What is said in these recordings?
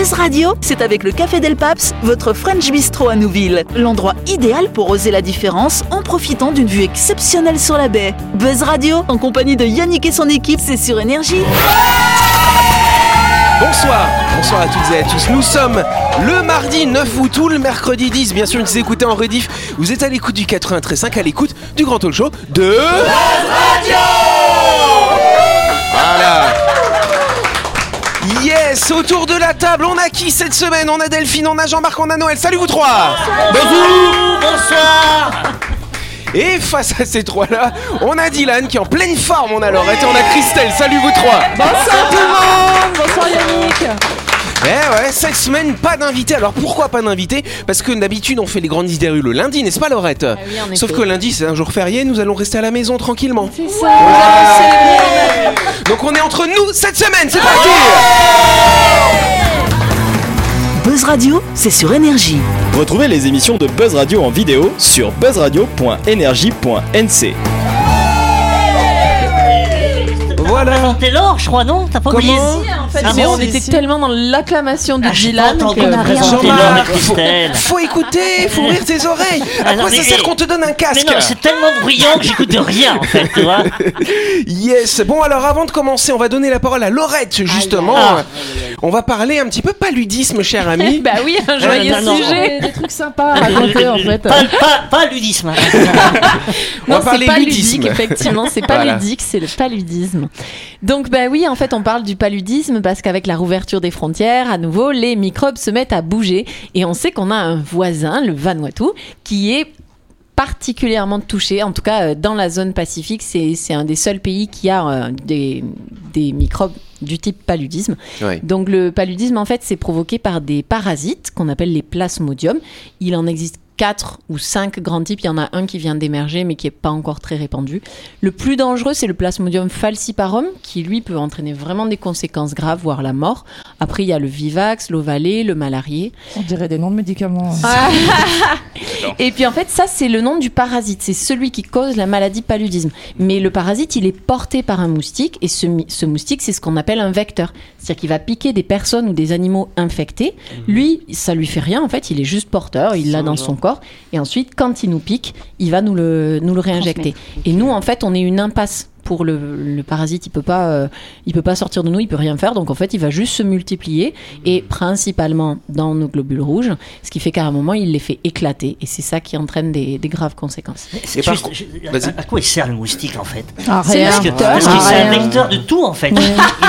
Buzz Radio, c'est avec le Café Del Paps, votre French Bistro à Nouville. L'endroit idéal pour oser la différence en profitant d'une vue exceptionnelle sur la baie. Buzz Radio, en compagnie de Yannick et son équipe, c'est sur Énergie. Bonsoir, bonsoir à toutes et à tous. Nous sommes le mardi 9 août ou le mercredi 10. Bien sûr, vous écoutez en rediff. Vous êtes à l'écoute du 93.5, à l'écoute du grand talk show de Radio. Yes, autour de la table, on a qui cette semaine? On a Delphine, on a Jean-Marc, on a Noël. Salut vous trois. Bonjour, bonsoir. Et face à ces trois-là, on a Dylan qui est en pleine forme, on a Laurette et on a Christelle. Salut vous trois. Bonsoir tout le monde Bonsoir Yannick Eh ouais, cette semaine, pas d'invité. Alors pourquoi pas d'invité? Parce que d'habitude, on fait les grandes idées rues le lundi, n'est-ce pas, Laurette? Ah oui, en Sauf effet. que lundi, c'est un jour férié, nous allons rester à la maison tranquillement. C'est ça, Donc on est entre nous cette semaine, c'est parti Buzz Radio, c'est sur Énergie. Retrouvez les émissions de Buzz Radio en vidéo sur buzzradio.energie.nc. Voilà. T'es l'or, je crois, non T'as pas oublié Comment en fait, Ah mais bon on était tellement dans l'acclamation de Ah, Dylan qu'on a rien Jean-Marc, faut, Christelle. faut écouter, faut ouvrir tes oreilles. À non, quoi ça mais- sert qu'on te donne un casque Mais non, c'est tellement bruyant que j'écoute de rien en fait, tu vois. Yes. Bon alors avant de commencer, on va donner la parole à Laurette justement. Ah. On va parler un petit peu paludisme, cher ami. Bah oui, un joyeux non, non. sujet Des trucs sympas à raconter en fait Pas, pas, pas ludisme. hein. On va Non, parler c'est pas ludisme. ludique, effectivement, c'est pas Voilà. ludique, c'est le paludisme. Donc bah oui, en fait, on parle du paludisme parce qu'avec la rouverture des frontières, à nouveau, les microbes se mettent à bouger et on sait qu'on a un voisin, le Vanuatu, qui est particulièrement touché, en tout cas euh, dans la zone pacifique, c'est c'est un des seuls pays qui a euh, des, des microbes du type paludisme. Donc le paludisme, en fait, c'est provoqué par des parasites qu'on appelle les plasmodiums. Il en existe quatre ou cinq grands types. Il y en a un qui vient d'émerger, mais qui n'est pas encore très répandu. Le plus dangereux, c'est le plasmodium falciparum, qui lui peut entraîner vraiment des conséquences graves, voire la mort. Après, il y a le vivax, l'ovalé, le malarié. On dirait des noms de médicaments. Et puis en fait, ça c'est le nom du parasite, c'est celui qui cause la maladie paludisme. Mais le parasite, il est porté par un moustique et ce, ce moustique, c'est ce qu'on appelle un vecteur. C'est-à-dire qu'il va piquer des personnes ou des animaux infectés. Lui, ça lui fait rien en fait, il est juste porteur, il l'a dans son corps. Et ensuite, quand il nous pique, il va nous le, nous le réinjecter. Et nous, en fait, on est une impasse. Pour le, le parasite, il peut pas, euh, il peut pas sortir de nous, il peut rien faire. Donc en fait, il va juste se multiplier et principalement dans nos globules rouges, ce qui fait qu'à un moment, il les fait éclater et c'est ça qui entraîne des, des graves conséquences. Par Juste, je- à, quoi il sert le moustique en fait? Ah, C'est. Parce que parce que Ah, c'est un vecteur de tout en fait. Il,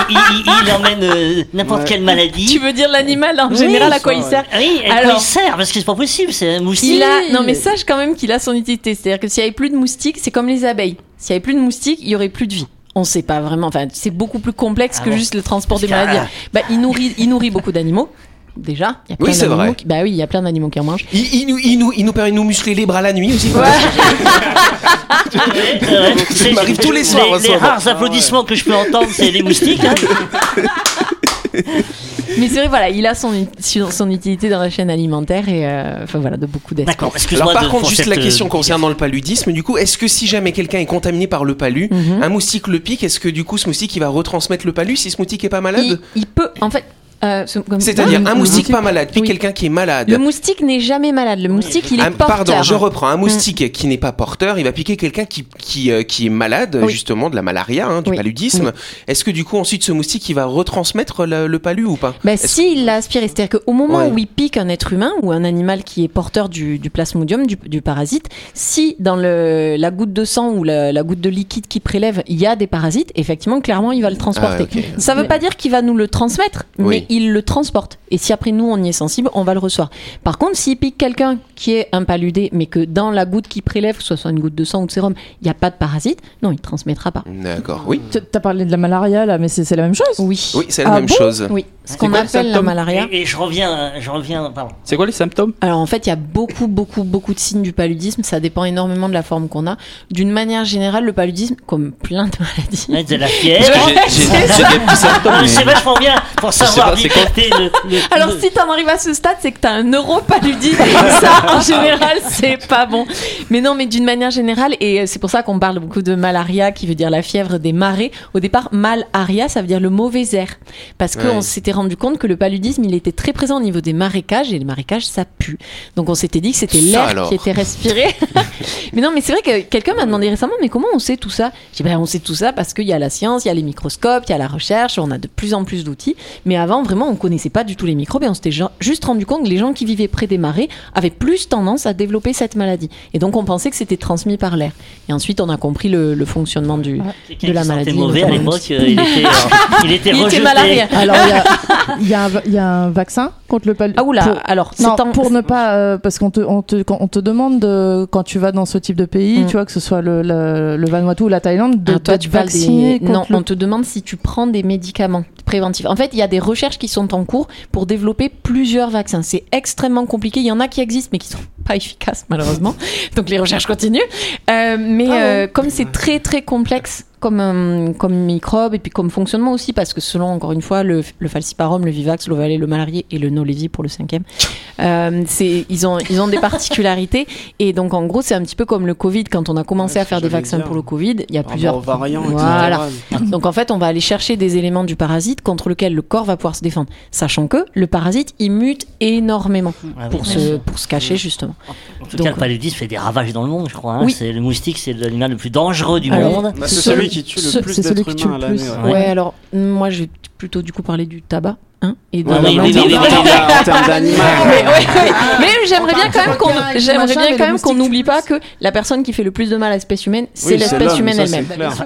il- il- il emmène euh, n'importe quelle maladie. Tu veux dire l'animal en général à quoi il sert? Oui, à quoi Alors- il sert Parce que c'est pas possible, c'est un moustique. Il a, non mais sache quand même qu'il a son utilité. C'est-à-dire que s'il y avait plus de moustiques, c'est comme les abeilles. S'il y avait plus de moustiques, il y aurait plus de vie. On sait pas vraiment. Enfin, c'est beaucoup plus complexe Ah que bon juste le transport Parce des maladies. Bah, il nourrit, il nourrit beaucoup d'animaux. Déjà, il y a plein Oui, c'est d'animaux vrai. qui- bah oui, il y a plein d'animaux qui en mangent. Il, il nous, il, nous, il nous permet de nous muscler les bras la nuit aussi. Ouais, c'est vrai. C'est- m'arrive tous les soirs, Les, les rares applaudissements que je peux entendre, c'est les moustiques. hein. Mais c'est vrai, voilà, il a son, ut- son utilité dans la chaîne alimentaire et euh, enfin voilà, de beaucoup d'espèces. D'accord, excuse-moi. Alors par de- contre, juste la euh, question concernant le paludisme, du coup, est-ce que si jamais quelqu'un est contaminé par le palu, Mhm. un moustique le pique, est-ce que du coup ce moustique il va retransmettre le palu si ce moustique est pas malade? Il, il peut, en fait. Euh, C'est-à-dire un moustique pas malade pique Oui. quelqu'un qui est malade. Le moustique n'est jamais malade. Le moustique, il est Un- porteur. Pardon, je reprends. Un moustique qui n'est pas porteur, il va piquer quelqu'un qui, qui, euh, qui est malade, Oui. justement, de la malaria, hein, du Oui. paludisme. Est-ce que du coup, ensuite, ce moustique, il va retransmettre le, le palu ou pas? Bah, si il l'a aspiré, c'est-à-dire qu'au moment Ouais. où il pique un être humain ou un animal qui est porteur du, du plasmodium, du, du parasite, si dans le, la goutte de sang ou la, la goutte de liquide qui prélève, il y a des parasites, effectivement, clairement, il va le transporter. Ah. Ça veut pas dire qu'il va nous le transmettre, Oui. mais il le transporte. Et si après nous, on y est sensible, on va le recevoir. Par contre, s'il pique quelqu'un qui est un paludé, mais que dans la goutte qui prélève, que ce soit une goutte de sang ou de sérum, il n'y a pas de parasite, non, il ne transmettra pas. D'accord, oui. Tu- T'as parlé de la malaria là, mais c'est c'est la même chose? Oui. Oui, c'est la Ah même bon? chose. Oui. Ce qu'on appelle la malaria. Et, et je reviens, je reviens, pardon. C'est quoi les symptômes? Alors en fait, il y a beaucoup, beaucoup, beaucoup de signes du paludisme. Ça dépend énormément de la forme qu'on a. D'une manière générale, le paludisme, comme plein de maladies, Ouais, de la fièvre. J'ai des petits symptômes. Mais- C'est vachement bien pour savoir le, le- Alors le- si t'en arrives à ce stade, c'est que t'as un neuropaludisme. Et ça, en général, c'est pas bon. Mais non, mais d'une manière générale, et euh, c'est pour ça qu'on parle beaucoup de malaria, qui veut dire la fièvre des marais. Au départ, malaria, ça veut dire le mauvais air. Parce qu'on Ouais. s'était rendu compte que le paludisme, il était très présent au niveau des marécages, et les marécages, ça pue. Donc on s'était dit que c'était l'air qui était respiré. mais non, mais c'est vrai que quelqu'un m'a demandé récemment, mais comment on sait tout ça? J'ai dit, ben, on sait tout ça parce qu'il y a la science, il y a les microscopes, il y a la recherche, on a de plus en plus d'outils. Mais avant, vraiment, on connaissait pas du tout les microbes et on s'était ju- juste rendu compte que les gens qui vivaient près des marais avaient plus tendance à développer cette maladie. Et donc, on pensait que c'était transmis par l'air. Et ensuite, on a compris le, le fonctionnement du, de la maladie. mauvais à l'époque, euh, il était, euh, il était Il était. Alors, il y a- y, un va- il y a un vaccin contre le paludisme. Ah oula, alors, c'est Non, en- pour ne pas, euh, parce qu'on te, on te, quand on te demande de- quand tu vas dans ce type de pays, Mm. tu vois que ce soit le, le, le Vanuatu ou la Thaïlande, de Ah, toi, tu des... Non, le- on te demande si tu prends des médicaments En fait, il y a des recherches qui sont en cours pour développer plusieurs vaccins. C'est extrêmement compliqué. Il y en a qui existent, mais qui sont pas efficaces, malheureusement. Donc, les recherches continuent. Euh, mais Ah euh, comme c'est très, très complexe comme, euh, comme microbe et puis comme fonctionnement aussi, parce que selon, encore une fois, le, le falciparum, le vivax, l'ovalet, le malarié et le nolévi pour le cinquième, euh, c'est, ils, ont, ils ont des particularités. Et donc, en gros, c'est un petit peu comme le Covid. Quand on a commencé Ouais, à faire des vaccins dire. pour le Covid, il y a Par plusieurs variants, etc. Voilà. donc en fait, on va aller chercher des éléments du parasite contre lequel le corps va pouvoir se défendre, sachant que le parasite il mute énormément Ah pour se pour se cacher justement. En tout Donc, cas, le paludisme fait des ravages dans le monde, je crois. hein. Oui. C'est le moustique, c'est l'animal le plus dangereux du Alors, monde. Bah, c'est Ce- celui qui tue ce- le plus c'est celui d'êtres qui tue humains à le l'année. plus. ouais. Ouais, alors moi je vais plutôt du coup parler du tabac. Hein, et Ouais, oui, mais oui, en oui, termes- oui, oui, oui. en termes d'animal. mais, ouais, ouais. Mais j'aimerais bien quand même qu'on j'aimerais bien quand même n'oublie pas que la personne qui fait le plus de mal à l'espèce humaine, c'est l'espèce humaine elle-même.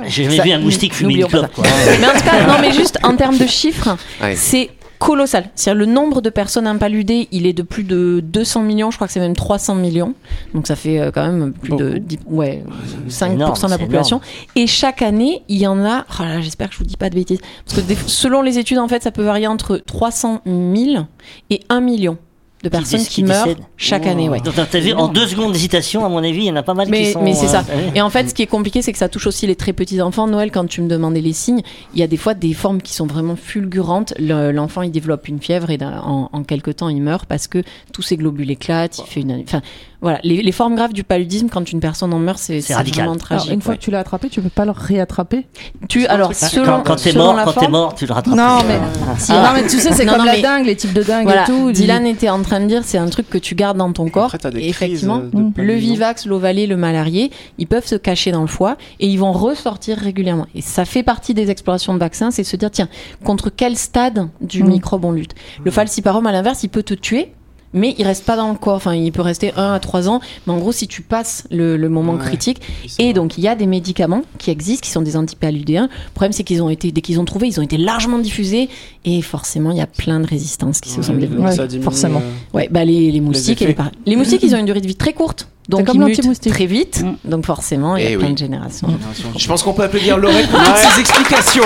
J'ai jamais vu un moustique fumer une clope. Mais en tout cas, non, mais juste en termes de chiffres, c'est colossal. C'est-à-dire le nombre de personnes impaludées, il est de plus de 200 millions, je crois que c'est même 300 millions. Donc ça fait euh, quand même plus de Beaucoup. 10 ouais, 5% énorme, de la population. Et chaque année, il y en a, oh là là, j'espère que je vous dis pas de bêtises, parce que des- selon les études, en fait, ça peut varier entre 300 000 et 1 million de personnes qui, qui meurent décèdent. chaque année. Ouais. Donc, t'as vu, en deux secondes d'hésitation, à mon avis, il y en a pas mal Mais- qui sont. mais c'est ça. euh, ouais. Et en fait, ce qui est compliqué, c'est que ça touche aussi les très petits enfants. Noël, quand tu me demandais les signes, il y a des fois des formes qui sont vraiment fulgurantes. Le- L'enfant, il développe une fièvre et en, en quelques temps, il meurt parce que tous ses globules éclatent. Il fait une, enfin, voilà, les, les formes graves du paludisme, quand une personne en meurt, c'est C'est c'est radical. vraiment Alors, tragique. une fois ouais. que tu l'as attrapé, tu peux pas le réattraper. Tu, alors, Quand- selon, quand t'es selon mort, la quand t'es forme- mort, tu le rattrapes. Non, mais- Si, Ah, non, mais tu sais, c'est comme la dingue, les types de dingue et tout. Dylan était en train de dire, c'est un truc que tu gardes dans ton corps. Après, et effectivement, le vivax, l'ovalie, le malarié, ils peuvent se cacher dans le foie et ils vont ressortir régulièrement. Et ça fait partie des explorations de vaccins, c'est se dire, tiens, contre quel stade du Mm. microbe on lutte? Le falciparum, à l'inverse, il peut te tuer. Mais il reste pas dans le corps. Enfin, il peut rester 1 à 3 ans. Mais en gros, si tu passes le, le moment Ouais. critique, et donc, il y a des médicaments qui existent, qui sont des antipaludéens. Le problème, c'est qu'ils ont été, dès qu'ils ont trouvé, ils ont été largement diffusés. Et forcément, il y a plein de résistances qui se sont développées. Ouais, forcément. euh, Ouais, bah les, les moustiques, et les, par- les moustiques, ils ont une durée de vie très courte. Donc, comme ils mutent l'anti-moustique. très vite. Mm. Donc, forcément, il y a Eh plein oui. de générations. génération. Je pense qu'on peut applaudir Laurette pour toutes ces explications.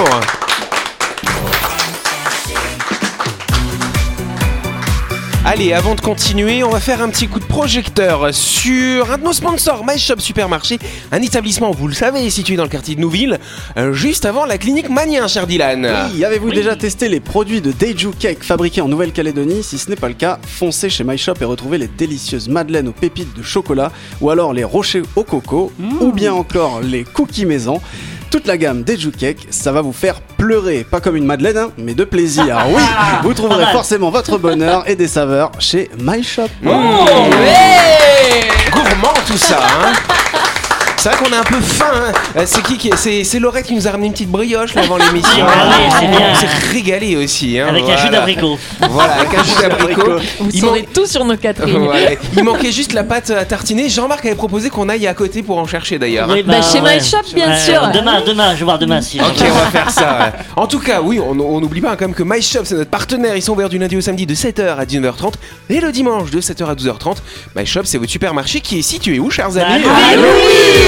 Allez, avant de continuer, on va faire un petit coup de projecteur sur un de nos sponsors, My Shop Supermarché, un établissement, vous le savez, situé dans le quartier de Nouville, euh, juste avant la clinique Manien, cher Dylan. Oui, avez-vous déjà testé les produits de Deju Cake fabriqués en Nouvelle-Calédonie Si ce n'est pas le cas, foncez chez My Shop et retrouvez les délicieuses madeleines aux pépites de chocolat, ou alors les rochers au coco, ou bien encore les cookies maison. Toute la gamme Deju Cake, ça va vous faire pleurer, pas comme une madeleine, hein, mais de plaisir. Oui, vous trouverez forcément votre bonheur et des saveurs chez My Shop. Gourmand tout ça, hein c'est vrai qu'on est un peu faim. hein. Euh, C'est qui qui c'est, c'est Laurette qui nous a ramené une petite brioche là, avant l'émission. Ah oui, c'est bien. On s'est régalé aussi. hein, Avec un jus d'abricot. Voilà, avec un jus d'abricot. Vous Il manque- tout sur nos Catherine. Ouais. Il manquait juste la pâte à tartiner. Jean-Marc avait proposé qu'on aille à côté pour en chercher d'ailleurs. Oui, Bah, chez My Shop, bien sûr. Demain, demain, je vais voir demain si. Ok, on va faire ça. ouais. En tout cas, oui, on on n'oublie pas hein, quand même que My Shop, c'est notre partenaire. Ils sont ouverts du lundi au samedi de 7h à 19h30 et le dimanche de 7h à 12h30. My Shop, c'est votre supermarché qui est situé où, chers amis Ah,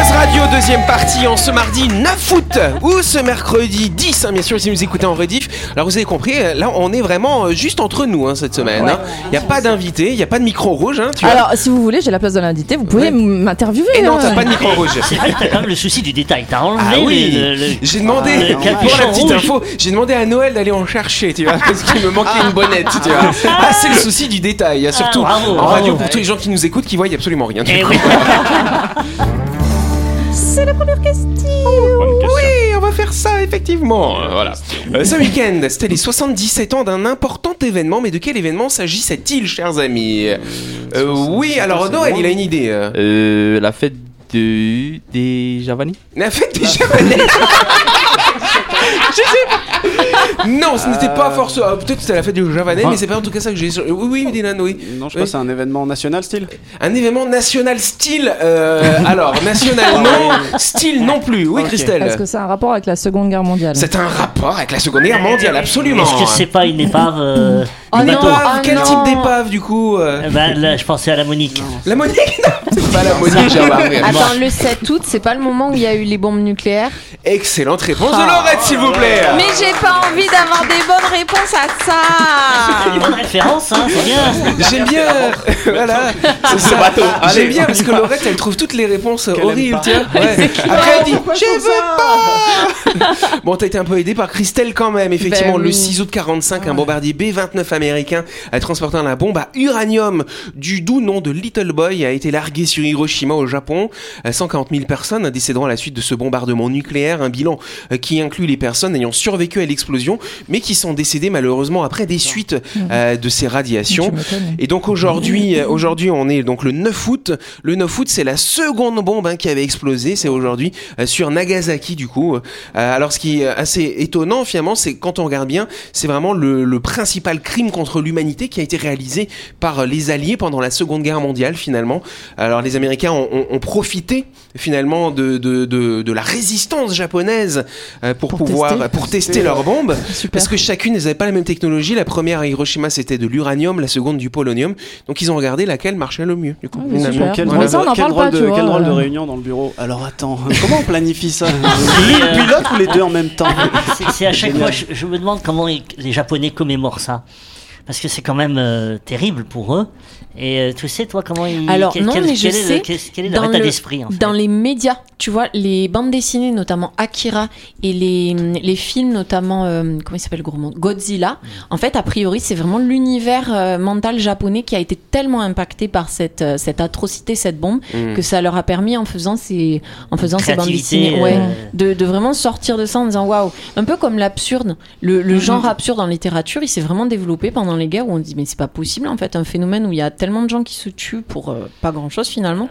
Buzz Radio, deuxième partie en ce mardi 9 août ou ce mercredi 10, hein, bien sûr, si vous écoutez en rediff. Alors vous avez compris, euh, là on est vraiment euh, juste entre nous hein, cette semaine. Il n'y a pas d'invité, il n'y a pas de micro rouge. Hein, vois. Alors, si vous voulez, j'ai la place de l'invité, vous pouvez Ouais. m'interviewer. Et non, hein. t'as pas de micro rouge. C'est vrai que t'as quand même le souci du détail. T'as enlevé Ah oui, le- le- j'ai demandé, le pour la petite rouge. info, j'ai demandé à Noël d'aller en chercher, tu vois, parce qu'il me manquait une bonnette, tu vois. Ah, c'est le souci du détail, hein, surtout bravo, en bravo. radio pour tous les gens qui nous écoutent qui voient absolument rien. du Eh coup. oui. Oui, on va faire ça, effectivement. Voilà. Euh, ce week-end, c'était les 77 ans d'un important événement, mais de quel événement s'agissait-il, chers amis? Euh, Oui, alors Noël, il a une idée. euh. La fête de... des Javani La fête des Japonais Je sais pas. Non, ce n'était pas forcément. ah, Peut-être que c'était la fête du Javanais, mais c'est pas en tout cas ça que j'ai. sur- Oui, oui, Dylan, oui. Non, je sais Oui. pas, c'est un événement national style Un événement national style. euh, alors, national non, style non plus. Oui, Ok. Christelle. Est-ce que c'est un rapport avec la Seconde Guerre mondiale? C'est un rapport avec la Seconde Guerre mondiale, absolument. Est-ce que c'est pas une épave euh, Oh un Une bateau? Épave, Ah Quel non. type d'épave du coup euh Eh ben, Là, je pensais à la Monique. La Monique Non, c'est pas la Monique, j'ai remarqué. Attends, le 7 août, c'est pas le moment où il y a eu les bombes nucléaires? Excellente réponse de Laurette, s'il vous plaît. Mais j'ai pas envie d'avoir des bonnes réponses à C'est ça une bonne référence, hein, c'est bien. J'aime bien, voilà, c'est ça. J'aime bien parce que Laurette, elle trouve toutes les réponses euh, horribles, pas. tiens. Ouais. Après, elle dit Je veux pas Bon, t'as été un peu aidé par Christelle quand même. Effectivement, Ben le oui. 6 août 45, un bombardier B-29 américain a transportant la bombe à uranium du doux nom de Little Boy a été largué sur Hiroshima au Japon. Euh, 140 000 personnes décéderont à la suite de ce bombardement nucléaire. Un bilan euh, qui inclut les personnes ayant survécu à l'explosion, mais qui sont décédées malheureusement après des suites euh, de ces radiations. Et donc aujourd'hui, euh, aujourd'hui on est donc le 9 août. Le 9 août, c'est la seconde bombe hein, qui avait explosé. C'est aujourd'hui euh, sur Nagasaki du coup. Euh, alors ce qui est assez étonnant finalement, c'est quand on regarde bien, c'est vraiment le, le principal crime contre l'humanité qui a été réalisé par les Alliés pendant la Seconde Guerre mondiale finalement. Alors les Américains ont, ont- ont profité finalement de, de, de, de la résistance japonaise pour, Pour pouvoir. Pour tester leurs bombes. Super. Parce que chacune n'avait pas la même technologie. La première à Hiroshima c'était de l'uranium, la seconde du polonium. Donc ils ont regardé laquelle marchait le mieux. Du coup, Ah, super. Quel Ouais, drôle, ça, on de, en quel parle drôle pas, de- tu vois, quel drôle de euh. réunion dans le bureau. Alors attends, comment on planifie ça Lui le pilote ou les deux en même temps C'est- à chaque fois, je, je me demande comment les Japonais commémorent ça. Parce que c'est quand même euh, terrible pour eux. Et euh, tu sais, toi, comment ils. Alors, quel, non, quel- mais je quel est le- sais, quel, quel est dans leur état le- d'esprit en fait? Dans les médias, tu vois, les bandes dessinées, notamment Akira, et les, les films, notamment, euh, comment il s'appelle le gros monde Godzilla. En fait, a priori, c'est vraiment l'univers euh, mental japonais qui a été tellement impacté par cette, euh, cette atrocité, cette bombe, Mm. que ça leur a permis, en faisant ces, en faisant ces bandes dessinées, ouais, de, de vraiment sortir de ça en disant waouh. Un peu comme l'absurde. Le, le genre absurde en littérature, il s'est vraiment développé pendant les guerres où on dit mais c'est pas possible en fait, un phénomène où il y a tellement de gens qui se tuent pour euh, pas grand chose finalement.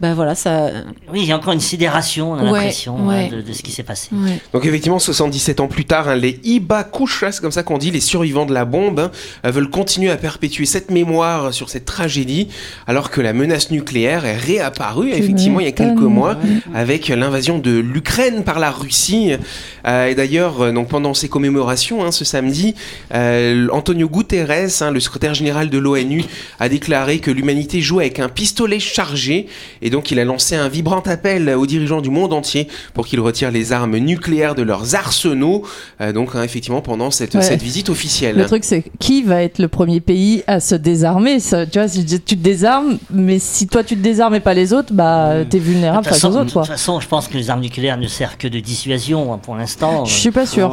Ben voilà, ça. Oui, il y a encore une sidération, on a Ouais, l'impression ouais. hein, de, de ce qui s'est passé. Ouais. Donc effectivement, 77 ans plus tard, hein, les Ibakusha, c'est comme ça qu'on dit, les survivants de la bombe, hein, veulent continuer à perpétuer cette mémoire sur cette tragédie, alors que la menace nucléaire est réapparue, Tu effectivement, il y a quelques mois, avec l'invasion de l'Ukraine par la Russie. Euh, et d'ailleurs, euh, donc pendant ces commémorations, hein, ce samedi, euh, Antonio Guterres, hein, le secrétaire général de l'ONU, a déclaré que l'humanité joue avec un pistolet chargé, et donc il a lancé un vibrant appel aux dirigeants du monde entier pour qu'ils retirent les armes nucléaires de leurs arsenaux. Euh, donc hein, effectivement, pendant cette, Ouais. cette visite officielle. Le truc, c'est qui va être le premier pays à se désarmer ça, Tu vois, si tu te désarmes, mais si toi tu te désarmes et pas les autres, bah t'es De vulnérable face aux autres, de quoi. toute façon, je pense que les armes nucléaires ne servent que de dissuasion hein, pour l'instant. Je suis pas sûr.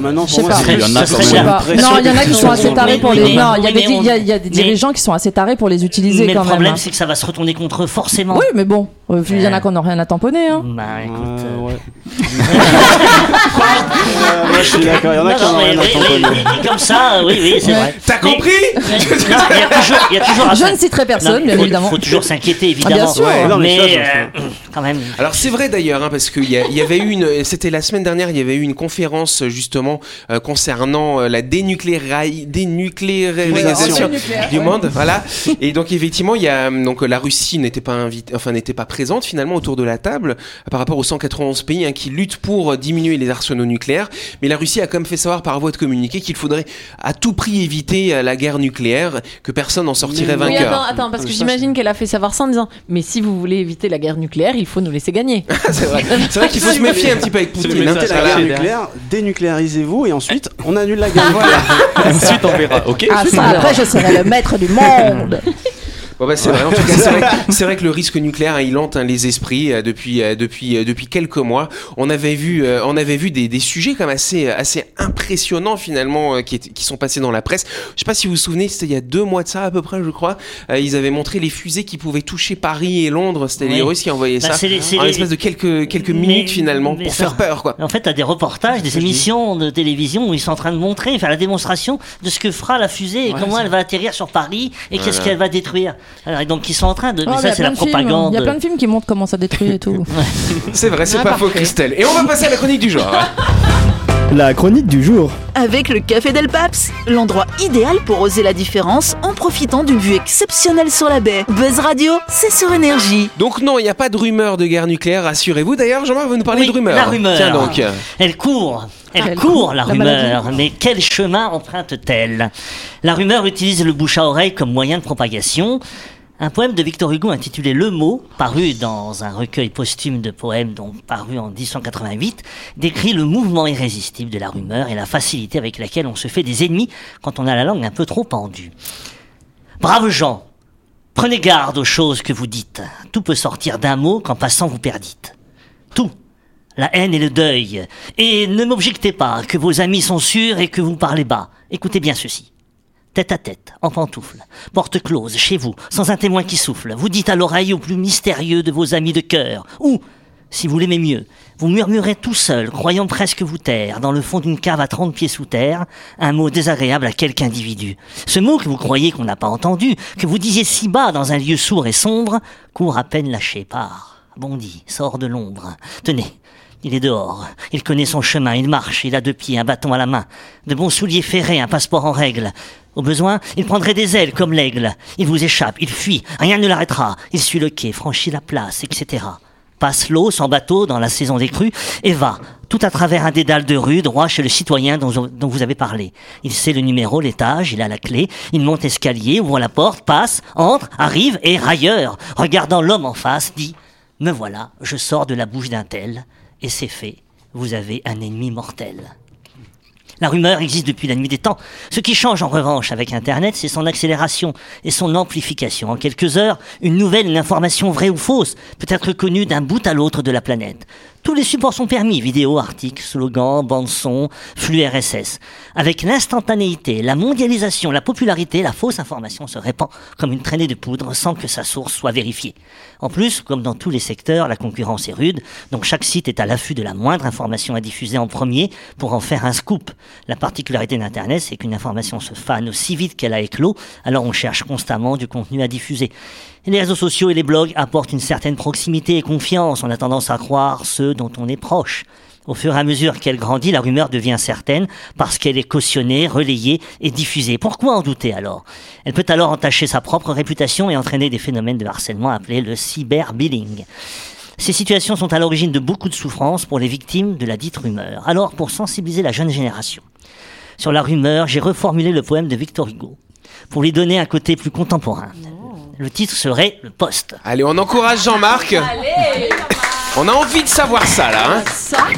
Maintenant, Je pour moi, c'est- Il y en a Non, il y en qui de sont assez tarés pour les. Non, il y a des dirigeants qui sont assez tarés pour les utiliser Mais quand le problème, hein. c'est que ça va se retourner contre eux forcément. Oui, mais bon, euh, il y en a qui n'ont rien à tamponner. Hein. Bah écoute. Euh, ouais. Euh, moi, je suis d'accord, il y en a qui en non, ont mais rien à tamponner. comme ça, oui, oui, c'est Ouais. vrai. T'as compris il y a toujours, il y a toujours Je ne citerai personne, non, bien faut, évidemment. faut toujours s'inquiéter, évidemment. bien sûr. Ouais, non, mais euh, quand même. Alors c'est vrai d'ailleurs, hein, parce qu'il y, il avait eu une, c'était la semaine dernière, il y avait eu une conférence justement euh, concernant euh, la dénucléari- dénucléarisation du monde, voilà. Et donc effectivement, il y a donc la Russie n'était pas invitée, enfin, n'était pas présente finalement autour de la table par rapport aux 191 pays hein, qui luttent pour diminuer les arsenaux nucléaires. Mais la Russie a quand même fait savoir par voie de communiqué qu'il faudrait à tout prix éviter euh, la guerre nucléaire, que personne n'en sortirait Mais- Oui, vainqueur. attends, attends, parce que j'imagine qu'elle a fait savoir ça en disant Mais si vous voulez éviter la guerre nucléaire, il faut nous laisser gagner. c'est vrai. Vrai qu'il faut se méfier un petit peu avec Poutine. hein. Évitez la Voilà. guerre nucléaire, dénucléarisez-vous et ensuite on annule la guerre nucléaire. Ensuite, on verra, ok Ah, ça, après, je serai le maître du monde. Bon bah, c'est vrai. En tout cas, c'est vrai, que- c'est vrai que le risque nucléaire, il hante hein, les esprits euh, depuis euh, depuis euh, depuis quelques mois. On avait vu on avait vu des, des sujets comme assez assez impressionnants finalement qui qui sont passés dans la presse. Je sais pas si vous vous souvenez, c'était il y a deux mois de ça à peu près, je crois. Ils avaient montré les fusées qui pouvaient toucher Paris et Londres. C'était les. Russes qui envoyaient Bah, ça c'est les- en les- l'espace de quelques quelques Mais- minutes finalement mais pour ça- faire peur quoi. En fait, t'as des reportages, des émissions de télévision où ils sont en train de montrer, faire la démonstration de ce que fera la fusée et comment elle va atterrir sur Paris et qu'est-ce qu'elle va détruire. Alors, et donc, ils sont en train de. Oh, mais ça, c'est plein la de films. propagande. Il y a plein de films qui montrent comment ça détruit et tout. C'est vrai, c'est Ah, pas faux, parfait. Christelle. Et on va passer à la chronique du jour. La chronique du jour. Avec le Café Del Paps, l'endroit idéal pour oser la différence en profitant d'une vue exceptionnelle sur la baie. Buzz Radio, c'est sur énergie. Donc non, il n'y a pas de rumeur de guerre nucléaire, rassurez-vous. D'ailleurs, Jean-Marc va nous parler Oui, de rumeur. la rumeur. Tiens donc. Elle court. Elle, Elle court, court, la, la rumeur. Mais quel chemin emprunte-t-elle? La rumeur utilise le bouche à oreille comme moyen de propagation. Un poème de Victor Hugo intitulé Le mot, paru dans un recueil posthume de poèmes, donc paru en 1888, décrit le mouvement irrésistible de la rumeur et la facilité avec laquelle on se fait des ennemis quand on a la langue un peu trop pendue. Braves gens, prenez garde aux choses que vous dites. Tout peut sortir d'un mot qu'en passant vous perdite. Tout. La haine et le deuil. Et ne m'objectez pas que vos amis sont sûrs et que vous parlez bas. Écoutez bien ceci. Tête à tête, en pantoufle, porte close, chez vous, sans un témoin qui souffle, vous dites à l'oreille au plus mystérieux de vos amis de cœur, ou, si vous l'aimez mieux, vous murmurez tout seul, croyant presque vous taire, dans le fond d'une cave à 30 pieds sous terre, un mot désagréable à quelque individu. Ce mot que vous croyez qu'on n'a pas entendu, que vous disiez si bas dans un lieu sourd et sombre, court à peine lâché par, bondit, sort de l'ombre. Tenez, il est dehors, il connaît son chemin, il marche, il a deux pieds, un bâton à la main, de bons souliers ferrés, un passeport en règle. Au besoin, il prendrait des ailes comme l'aigle. Il vous échappe, il fuit, rien ne l'arrêtera. Il suit le quai, franchit la place, etc. Passe l'eau sans bateau dans la saison des crues et va, tout à travers un dédale de rue, droit chez le citoyen dont, vous avez parlé. Il sait le numéro, l'étage, il a la clé, il monte escalier, ouvre la porte, passe, entre, arrive et railleur, regardant l'homme en face, dit Me voilà, je sors de la bouche d'un tel, et c'est fait, vous avez un ennemi mortel. La rumeur existe depuis la nuit des temps. Ce qui change en revanche avec Internet, c'est son accélération et son amplification. En quelques heures, une nouvelle, une information vraie ou fausse peut être connue d'un bout à l'autre de la planète. Tous les supports sont permis, vidéos, articles, slogans, bandes son, flux RSS. Avec l'instantanéité, la mondialisation, la popularité, la fausse information se répand comme une traînée de poudre sans que sa source soit vérifiée. En plus, comme dans tous les secteurs, la concurrence est rude, donc chaque site est à l'affût de la moindre information à diffuser en premier pour en faire un scoop. La particularité d'Internet, c'est qu'une information se fane aussi vite qu'elle a éclos, alors on cherche constamment du contenu à diffuser. Les réseaux sociaux et les blogs apportent une certaine proximité et confiance. On a tendance à croire ceux dont on est proche. Au fur et à mesure qu'elle grandit, la rumeur devient certaine parce qu'elle est cautionnée, relayée et diffusée. Pourquoi en douter alors? Elle peut alors entacher sa propre réputation et entraîner des phénomènes de harcèlement appelés le cyberbullying. Ces situations sont à l'origine de beaucoup de souffrances pour les victimes de la dite rumeur. Alors, pour sensibiliser la jeune génération sur la rumeur, j'ai reformulé le poème de Victor Hugo pour lui donner un côté plus contemporain. Le titre serait Le Poste. Allez, on encourage Jean-Marc. On a envie de savoir ça là. Hein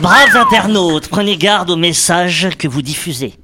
Braves internautes, prenez garde aux messages que vous diffusez.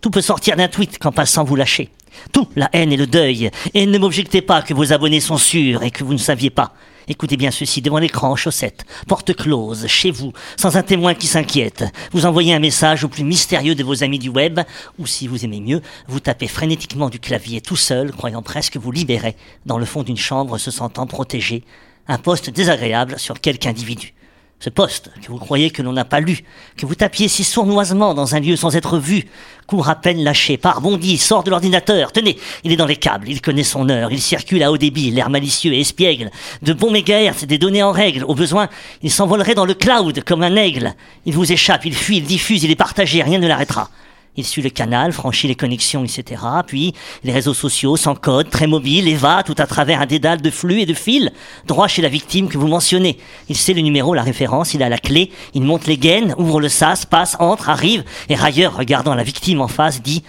Tout peut sortir d'un tweet qu'en passant vous lâchez. Tout, la haine et le deuil. Et ne m'objectez pas que vos abonnés sont sûrs et que vous ne saviez pas. Écoutez bien ceci, devant l'écran, en chaussettes, porte close, chez vous, sans un témoin qui s'inquiète. Vous envoyez un message au plus mystérieux de vos amis du web, ou si vous aimez mieux, vous tapez frénétiquement du clavier tout seul, croyant presque vous libérer, dans le fond d'une chambre se sentant protégé. Un poste désagréable sur quelque individu. Ce poste, que vous croyez que l'on n'a pas lu, que vous tapiez si sournoisement dans un lieu sans être vu, court à peine lâché, part, bondit, sort de l'ordinateur, tenez, il est dans les câbles, il connaît son heure, il circule à haut débit, l'air malicieux et espiègle, de bons mégahertz, des données en règle, au besoin, il s'envolerait dans le cloud comme un aigle, il vous échappe, il fuit, il diffuse, il est partagé, rien ne l'arrêtera. Il suit le canal, franchit les connexions, etc. Puis les réseaux sociaux, sans code, très mobile, et va tout à travers un dédale de flux et de fils, droit chez la victime que vous mentionnez. Il sait le numéro, la référence, il a la clé, il monte les gaines, ouvre le sas, passe, entre, arrive, et railleur, regardant la victime en face, dit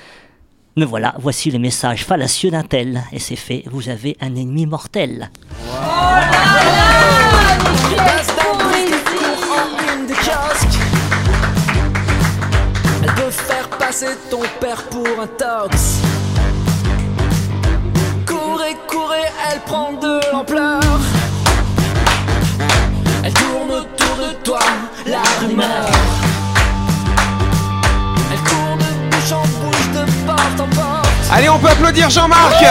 Me voilà, voici le message fallacieux d'un tel, et c'est fait, vous avez un ennemi mortel. Passer ton père pour un tox. Courez, courez, elle prend de l'ampleur. Elle tourne autour de toi, la rumeur. Elle court de bouche en bouche, de porte en porte. Allez, on peut applaudir Jean-Marc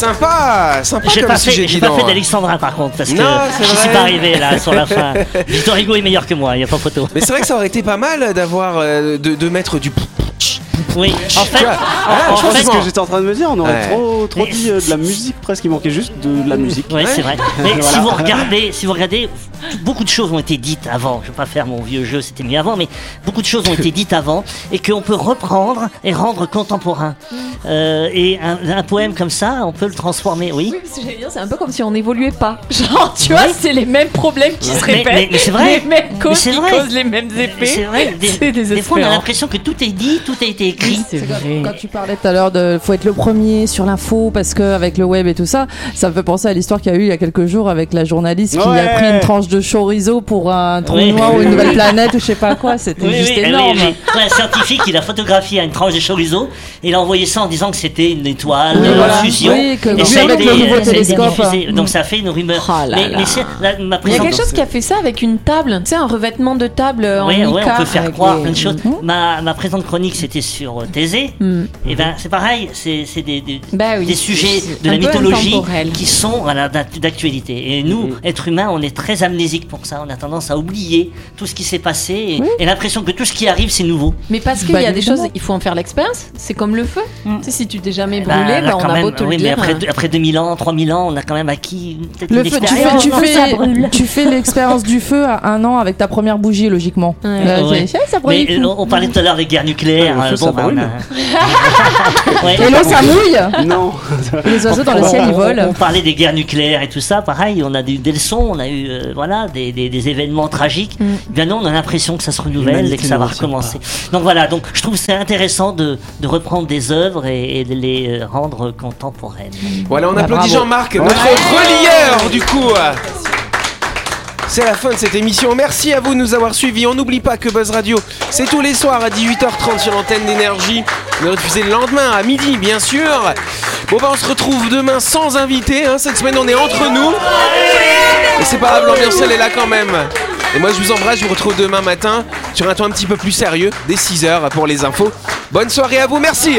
Sympa, sympa J'ai pas fait, j'ai pas fait d'Alexandra par contre, parce que je suis pas arrivé là sur la fin. Victor Hugo est meilleur que moi, il y a pas photo. Mais c'est vrai que ça aurait été pas mal d'avoir euh, de, de mettre du Oui, en fait, en- ah, en Je pense que c'est fait- ce que j'étais en train de me dire, on aurait Ouais. trop, trop Mais dit euh, de la musique presque, il manquait juste de la musique. Ouais, c'est vrai. Mais Voilà. si vous regardez, si vous regardez, beaucoup de choses ont été dites avant. Je vais pas faire mon vieux jeu, c'était mieux avant, mais beaucoup de choses ont été dites avant et qu'on peut reprendre et rendre contemporain. Euh, et un, un poème comme ça, on peut le transformer. Oui. Oui, parce que j'allais dire, c'est un peu comme si on n'évoluait pas. Genre, tu vois, c'est les mêmes problèmes qui se répètent. mais- mais c'est vrai. Les mêmes causes c'est qui vrai. causent les mêmes effets. C'est vrai. Des, C'est des fois, on a l'impression que tout est dit, tout a été écrit. C'est vrai. Quand tu parlais tout à l'heure de faut être le premier sur l'info parce que avec le web et tout ça, ça me fait penser à l'histoire qu'il y a eu il y a quelques jours avec la journaliste qui Ouais. a pris une tranche de chorizo pour un trou Oui. noir ou une nouvelle planète ou je sais pas quoi. C'était juste oui, énorme. Ouais, un scientifique, il a photographié une tranche de chorizo et il a envoyé ça en disant que c'était une étoile Oui, de voilà. fusion. Oui, que- et ça a avec le nouveau télescope. Mm. Donc ça a fait une rumeur. Oh là mais là. mais c'est la- ma Il y a quelque chose qui a fait ça avec une table, tu sais, un revêtement de table en Oui, ouais, on peut faire croire plein de choses. Ma, ma présente chronique, c'était sur euh, Thésée. Mm. Et ben, c'est pareil, c'est c'est des, des, Bah oui, des sujets de la mythologie qui sont voilà, d'actualité. Et nous, êtres humains, on est très amnésiques pour ça. On a tendance à oublier tout ce qui s'est passé et, et l'impression que tout ce qui arrive, c'est nouveau. Mais parce qu'il Bah, y a des choses, il faut en faire l'expérience. C'est comme le feu. Tu sais, si tu t'es jamais Bah, brûlé, là, bah, on quand a même, beau te oui, le mais dire. après, hein. après 2000 ans, 3000 ans, on a quand même acquis peut-être Le une feu, tu fais, expérience. tu, fais, tu fais l'expérience du feu à un an avec ta première bougie, logiquement. Euh, ça brûle. Euh, on parlait tout à l'heure des guerres nucléaires. Ouais, le feu, ça brûle. on a- Ouais. Et l'eau, ça mouille. Non, Et les oiseaux dans le ciel, ils volent. On parlait des guerres nucléaires et tout ça, pareil, on a eu des leçons, on a eu euh, voilà, des, des- des événements tragiques. Mm. Bien non, on a l'impression que ça se renouvelle et que ça va recommencer. Donc voilà, donc je trouve que c'est intéressant de, de reprendre des œuvres et, et de les euh, rendre contemporaines. Voilà, on Bah, applaudit. Jean-Marc, notre relieur du coup. C'est la fin de cette émission. Merci à vous de nous avoir suivis. On n'oublie pas que Buzz Radio, c'est tous les soirs à 18h30 sur l'antenne d'énergie. On est diffusé le lendemain à midi, bien sûr. Bon, bah, on se retrouve demain sans invité. hein. Cette semaine, on est entre nous. Et c'est pas grave, l'ambiance, elle est là quand même. Et moi, je vous embrasse. Je vous retrouve demain matin sur un ton un petit peu plus sérieux, dès 6h pour les infos. Bonne soirée à vous. Merci.